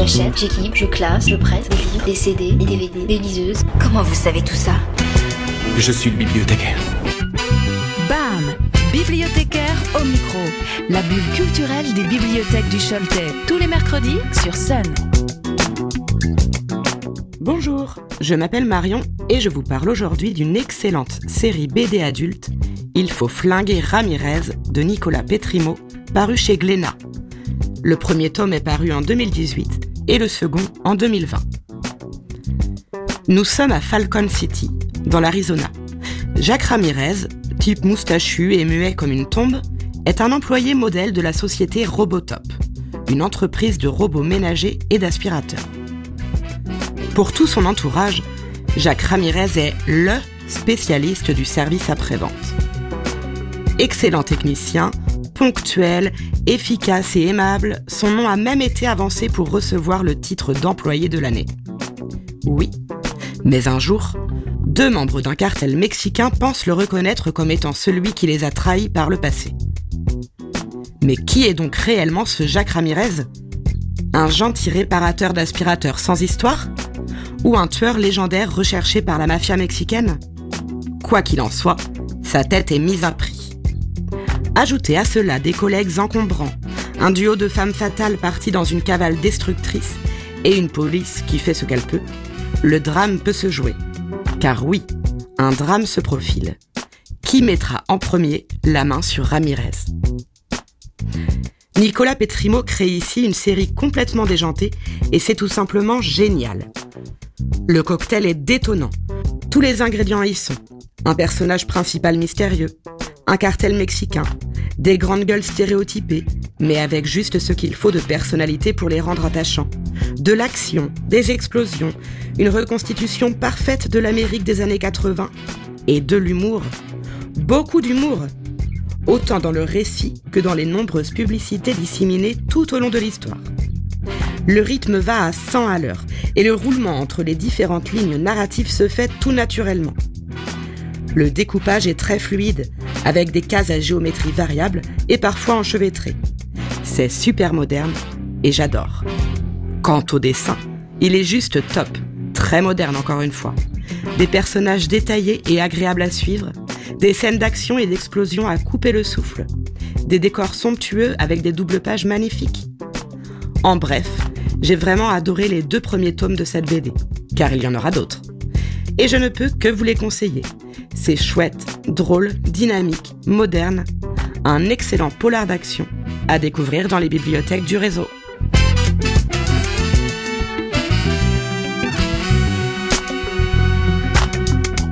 J'achète, j'équipe, je classe, je prête, des livres, des CD, des DVD, des liseuses. Comment vous savez tout ça? Je suis le bibliothécaire. BAM Bibliothécaire au micro. La bulle culturelle des bibliothèques du Choletais. Tous les mercredis sur Sun. Bonjour, je m'appelle Marion et je vous parle aujourd'hui d'une excellente série BD adulte, Il faut flinguer Ramirez de Nicolas Petrimo, paru chez Glénat. Le premier tome est paru en 2018 et le second en 2020. Nous sommes à Falcon City, dans l'Arizona. Jacques Ramirez, type moustachu et muet comme une tombe, est un employé modèle de la société Robotop, une entreprise de robots ménagers et d'aspirateurs. Pour tout son entourage, Jacques Ramirez est LE spécialiste du service après-vente. Excellent technicien, ponctuel, efficace et aimable, son nom a même été avancé pour recevoir le titre d'employé de l'année. Oui, mais un jour, deux membres d'un cartel mexicain pensent le reconnaître comme étant celui qui les a trahis par le passé. Mais qui est donc réellement ce Jacques Ramirez? Un gentil réparateur d'aspirateurs sans histoire? Ou un tueur légendaire recherché par la mafia mexicaine? Quoi qu'il en soit, sa tête est mise à prix. Ajoutez à cela des collègues encombrants, un duo de femmes fatales parties dans une cavale destructrice et une police qui fait ce qu'elle peut, le drame peut se jouer. Car oui, un drame se profile. Qui mettra en premier la main sur Ramirez? Nicolas Petrimo crée ici une série complètement déjantée et c'est tout simplement génial. Le cocktail est détonnant. Tous les ingrédients y sont. Un personnage principal mystérieux, un cartel mexicain, des grandes gueules stéréotypées, mais avec juste ce qu'il faut de personnalité pour les rendre attachants, de l'action, des explosions, une reconstitution parfaite de l'Amérique des années 80 et de l'humour. Beaucoup d'humour, autant dans le récit que dans les nombreuses publicités disséminées tout au long de l'histoire. Le rythme va à 100 à l'heure et le roulement entre les différentes lignes narratives se fait tout naturellement. Le découpage est très fluide, avec des cases à géométrie variable et parfois enchevêtrées. C'est super moderne et j'adore. Quant au dessin, il est juste top, très moderne encore une fois. Des personnages détaillés et agréables à suivre, des scènes d'action et d'explosion à couper le souffle, des décors somptueux avec des doubles pages magnifiques. En bref, j'ai vraiment adoré les deux premiers tomes de cette BD, car il y en aura d'autres. Et je ne peux que vous les conseiller. C'est chouette, drôle, dynamique, moderne, un excellent polar d'action à découvrir dans les bibliothèques du réseau.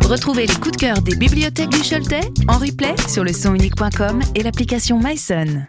Retrouvez les coups de cœur des bibliothèques du Choletais en replay sur le sonunique.com et l'application MySun.